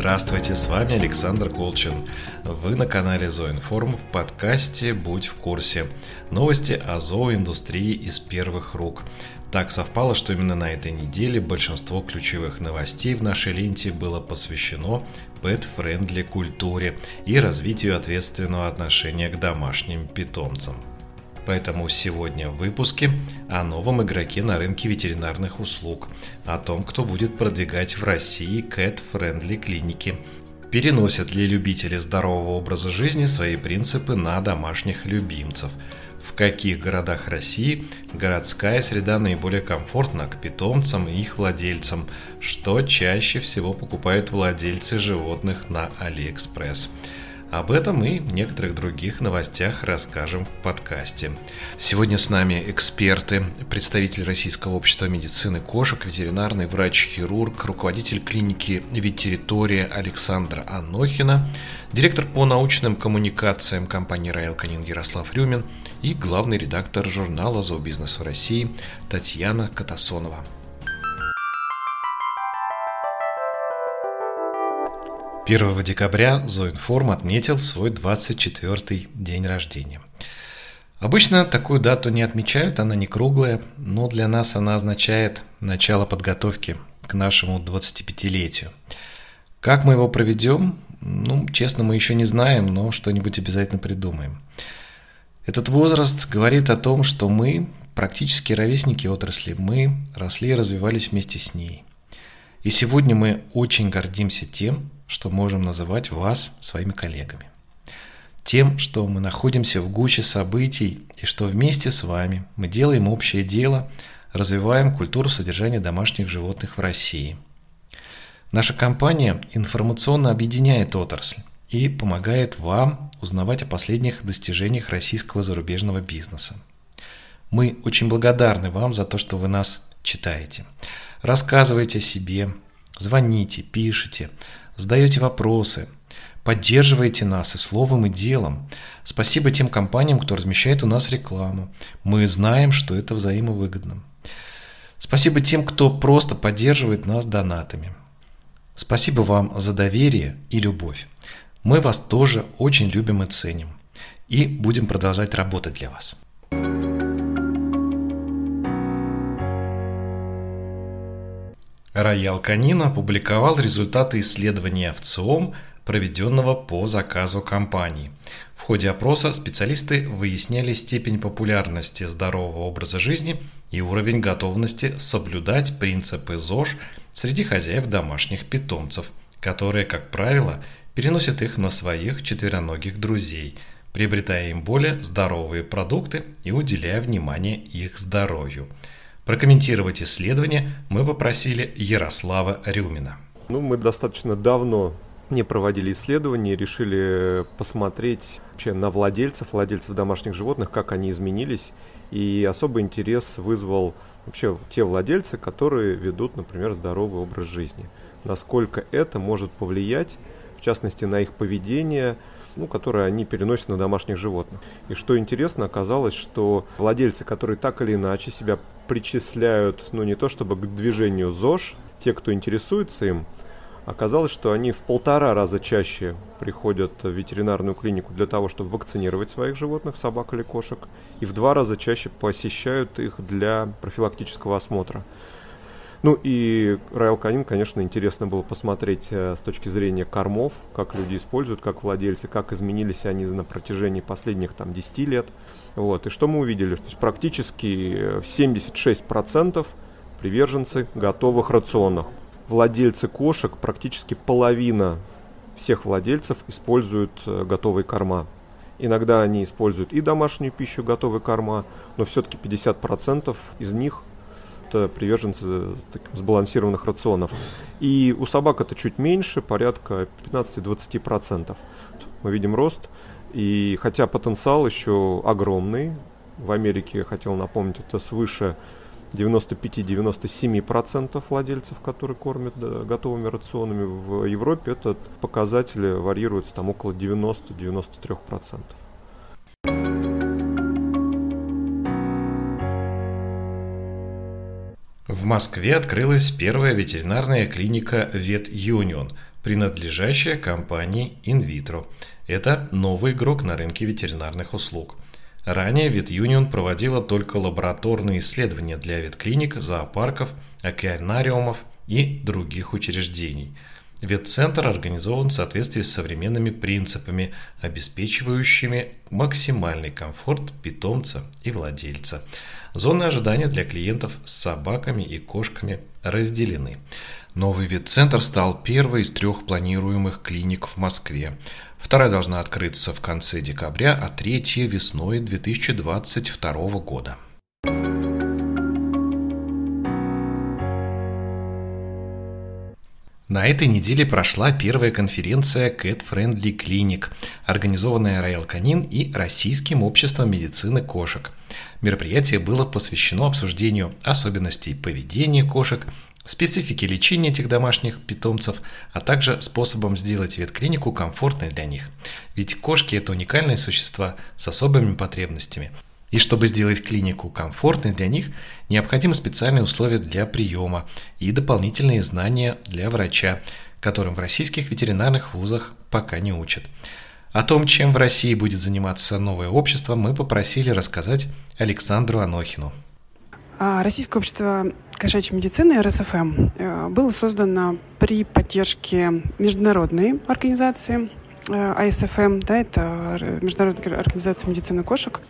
Здравствуйте, с вами Александр Колчин. Вы на канале Зооинформ в подкасте «Будь в курсе». Новости о зооиндустрии из первых рук. Так совпало, что именно на этой неделе большинство ключевых новостей в нашей ленте было посвящено pet-friendly культуре и развитию ответственного отношения к домашним питомцам. Поэтому сегодня в выпуске о новом игроке на рынке ветеринарных услуг, о том, кто будет продвигать в России cat-friendly клиники, переносят ли любители здорового образа жизни свои принципы на домашних любимцев, в каких городах России городская среда наиболее комфортна к питомцам и их владельцам, что чаще всего покупают владельцы животных на Алиэкспресс – об этом и некоторых других новостях расскажем в подкасте. Сегодня с нами эксперты, представитель Российского общества медицины кошек, ветеринарный врач-хирург, руководитель клиники «Веттеритория» Александра Анохина, директор по научным коммуникациям компании «Райл Канин» Ярослав Рюмин и главный редактор журнала «Зообизнес в России» Татьяна Катасонова. 1 декабря Зоинформ отметил свой 24-й день рождения. Обычно такую дату не отмечают, она не круглая, но для нас она означает начало подготовки к нашему 25-летию. Как мы его проведем? Ну, честно, мы еще не знаем, но что-нибудь обязательно придумаем. Этот возраст говорит о том, что мы практически ровесники отрасли, мы росли и развивались вместе с ней. И сегодня мы очень гордимся тем, что можем называть вас своими коллегами. Тем, что мы находимся в гуще событий и что вместе с вами мы делаем общее дело, развиваем культуру содержания домашних животных в России. Наша компания информационно объединяет отрасль и помогает вам узнавать о последних достижениях российского зарубежного бизнеса. Мы очень благодарны вам за то, что вы нас читаете. Рассказывайте о себе, звоните, пишите, задаете вопросы, поддерживаете нас и словом, и делом. Спасибо тем компаниям, кто размещает у нас рекламу. Мы знаем, что это взаимовыгодно. Спасибо тем, кто просто поддерживает нас донатами. Спасибо вам за доверие и любовь. Мы вас тоже очень любим и ценим. И будем продолжать работать для вас. Роял Канин опубликовал результаты исследования в ЦИОМ, проведенного по заказу компании. В ходе опроса специалисты выясняли степень популярности здорового образа жизни и уровень готовности соблюдать принципы ЗОЖ среди хозяев домашних питомцев, которые, как правило, переносят их на своих четвероногих друзей, приобретая им более здоровые продукты и уделяя внимание их здоровью – Прокомментировать исследование мы попросили Ярослава Рюмина. Ну, мы достаточно давно не проводили исследования, решили посмотреть вообще на владельцев, владельцев домашних животных, как они изменились. И особый интерес вызвал вообще те владельцы, которые ведут, например, здоровый образ жизни. Насколько это может повлиять, в частности, на их поведение, ну, которые они переносят на домашних животных. И что интересно, оказалось, что владельцы, которые так или иначе себя причисляют, ну, не то чтобы к движению ЗОЖ, те, кто интересуется им, оказалось, что они в полтора раза чаще приходят в ветеринарную клинику для того, чтобы вакцинировать своих животных, собак или кошек, и в два раза чаще посещают их для профилактического осмотра. Ну и Royal Canin, конечно, интересно было посмотреть э, с точки зрения кормов, как люди используют, как владельцы, как изменились они на протяжении последних там 10 лет. Вот. И что мы увидели? То есть практически 76% приверженцы готовых рационов. Владельцы кошек, практически половина всех владельцев используют э, готовые корма. Иногда они используют и домашнюю пищу, готовые корма, но все-таки 50% из них это приверженцы таких сбалансированных рационов. И у собак это чуть меньше, порядка 15-20%. Мы видим рост. И хотя потенциал еще огромный, в Америке, я хотел напомнить, это свыше 95-97% владельцев, которые кормят да, готовыми рационами. В Европе этот показатель варьируется там около 90-93%. В Москве открылась первая ветеринарная клиника Вет Юнион, принадлежащая компании Invitro. Это новый игрок на рынке ветеринарных услуг. Ранее Ветюнион проводила только лабораторные исследования для ветклиник, зоопарков, океанариумов и других учреждений. Ветцентр организован в соответствии с современными принципами, обеспечивающими максимальный комфорт питомца и владельца. Зоны ожидания для клиентов с собаками и кошками разделены. Новый ветцентр стал первой из трех планируемых клиник в Москве. Вторая должна открыться в конце декабря, а третья весной 2022 года. На этой неделе прошла первая конференция Cat Friendly Clinic, организованная Royal Canin и Российским обществом медицины кошек. Мероприятие было посвящено обсуждению особенностей поведения кошек, специфики лечения этих домашних питомцев, а также способом сделать ветклинику комфортной для них. Ведь кошки – это уникальные существа с особыми потребностями – и чтобы сделать клинику комфортной для них, необходимы специальные условия для приема и дополнительные знания для врача, которым в российских ветеринарных вузах пока не учат. О том, чем в России будет заниматься новое общество, мы попросили рассказать Александру Анохину. А, Российское общество кошачьей медицины РСФМ э, было создано при поддержке международной организации АСФМ, да, это Международная организация медицины кошек,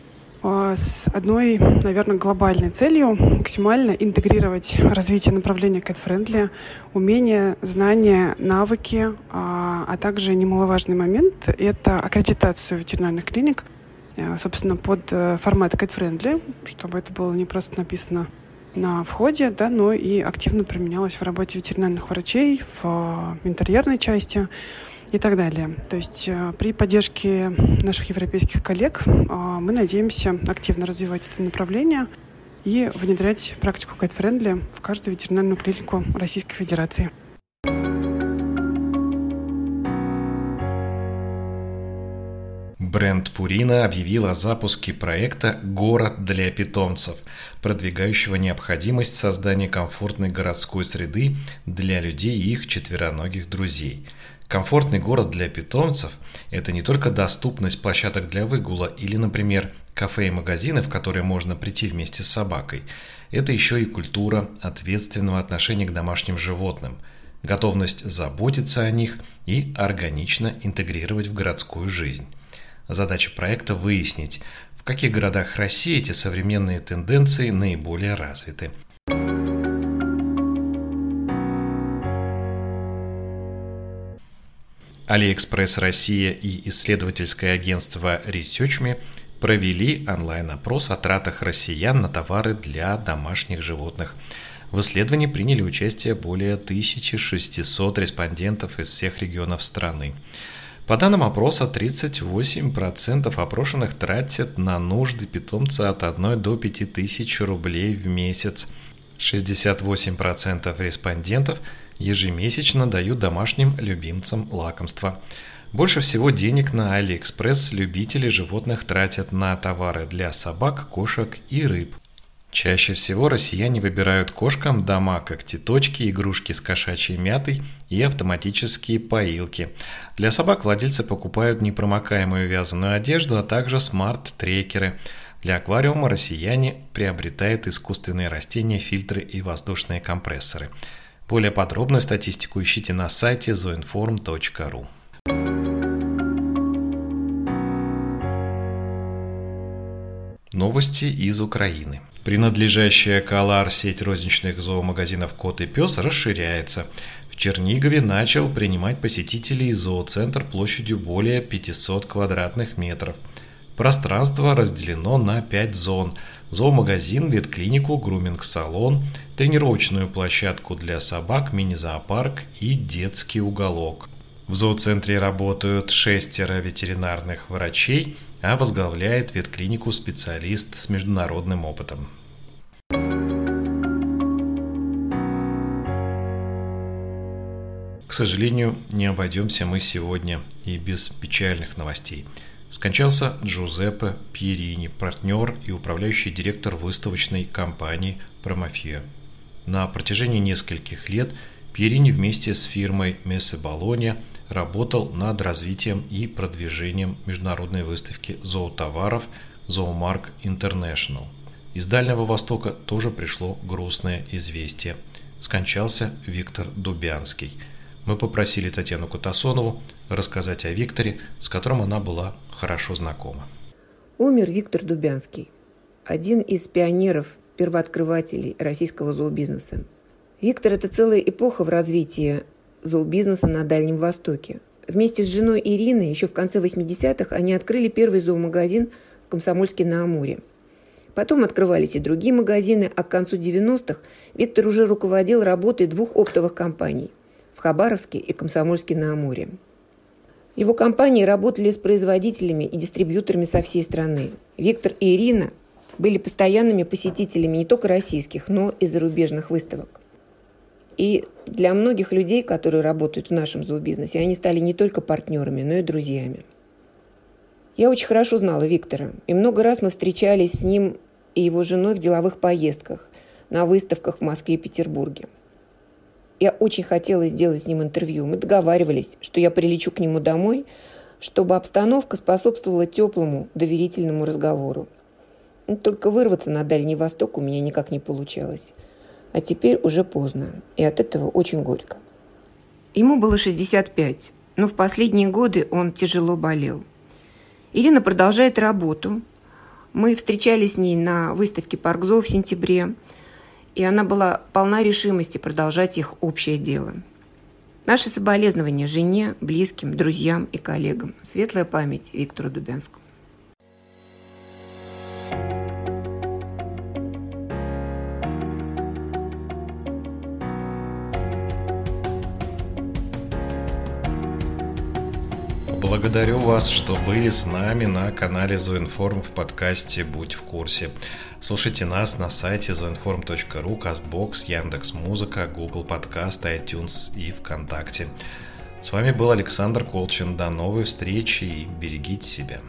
с одной, наверное, глобальной целью максимально интегрировать развитие направления cat-friendly, умения, знания, навыки, а, а также немаловажный момент — это аккредитацию ветеринарных клиник, э, собственно, под э, формат cat-friendly, чтобы это было не просто написано на входе, да, но и активно применялось в работе ветеринарных врачей, в э, интерьерной части, и так далее. То есть э, при поддержке наших европейских коллег э, мы надеемся активно развивать это направление и внедрять практику Cat Friendly в каждую ветеринарную клинику Российской Федерации. Бренд Пурина объявил о запуске проекта «Город для питомцев», продвигающего необходимость создания комфортной городской среды для людей и их четвероногих друзей – Комфортный город для питомцев – это не только доступность площадок для выгула или, например, кафе и магазины, в которые можно прийти вместе с собакой. Это еще и культура ответственного отношения к домашним животным, готовность заботиться о них и органично интегрировать в городскую жизнь. Задача проекта – выяснить, в каких городах России эти современные тенденции наиболее развиты – Алиэкспресс Россия и исследовательское агентство ResearchMe провели онлайн-опрос о тратах россиян на товары для домашних животных. В исследовании приняли участие более 1600 респондентов из всех регионов страны. По данным опроса, 38% опрошенных тратят на нужды питомца от 1 до 5 тысяч рублей в месяц. 68% респондентов ежемесячно дают домашним любимцам лакомства. Больше всего денег на AliExpress любители животных тратят на товары для собак, кошек и рыб. Чаще всего россияне выбирают кошкам дома когтеточки, игрушки с кошачьей мятой и автоматические поилки. Для собак владельцы покупают непромокаемую вязаную одежду, а также смарт-трекеры. Для аквариума россияне приобретают искусственные растения, фильтры и воздушные компрессоры. Более подробную статистику ищите на сайте zoinform.ru. Новости из Украины. Принадлежащая Калар сеть розничных зоомагазинов «Кот и пес» расширяется. В Чернигове начал принимать посетителей зооцентр площадью более 500 квадратных метров. Пространство разделено на 5 зон – зоомагазин, ветклинику, груминг-салон, тренировочную площадку для собак, мини-зоопарк и детский уголок. В зооцентре работают шестеро ветеринарных врачей, а возглавляет ветклинику специалист с международным опытом. К сожалению, не обойдемся мы сегодня и без печальных новостей – Скончался Джузеппе Пьерини, партнер и управляющий директор выставочной компании «Промафия». На протяжении нескольких лет Пьерини вместе с фирмой Мессе Болония работал над развитием и продвижением международной выставки зоотоваров Зоомарк International. Из Дальнего Востока тоже пришло грустное известие. Скончался Виктор Дубянский. Мы попросили Татьяну Кутасонову рассказать о Викторе, с которым она была хорошо знакома. Умер Виктор Дубянский, один из пионеров, первооткрывателей российского зообизнеса. Виктор – это целая эпоха в развитии зообизнеса на Дальнем Востоке. Вместе с женой Ириной еще в конце 80-х они открыли первый зоомагазин в Комсомольске-на-Амуре. Потом открывались и другие магазины, а к концу 90-х Виктор уже руководил работой двух оптовых компаний в Хабаровске и Комсомольске-на-Амуре. Его компании работали с производителями и дистрибьюторами со всей страны. Виктор и Ирина были постоянными посетителями не только российских, но и зарубежных выставок. И для многих людей, которые работают в нашем зообизнесе, они стали не только партнерами, но и друзьями. Я очень хорошо знала Виктора, и много раз мы встречались с ним и его женой в деловых поездках, на выставках в Москве и Петербурге. Я очень хотела сделать с ним интервью. Мы договаривались, что я прилечу к нему домой, чтобы обстановка способствовала теплому, доверительному разговору. Но только вырваться на Дальний Восток у меня никак не получалось. А теперь уже поздно, и от этого очень горько. Ему было 65, но в последние годы он тяжело болел. Ирина продолжает работу. Мы встречались с ней на выставке Паркзо в сентябре, и она была полна решимости продолжать их общее дело. Наши соболезнования жене, близким, друзьям и коллегам. Светлая память Виктору Дубянскому. Благодарю вас, что были с нами на канале Зоинформ в подкасте «Будь в курсе». Слушайте нас на сайте zoinform.ru, CastBox, Яндекс.Музыка, Google Подкаст, iTunes и ВКонтакте. С вами был Александр Колчин. До новой встречи и берегите себя.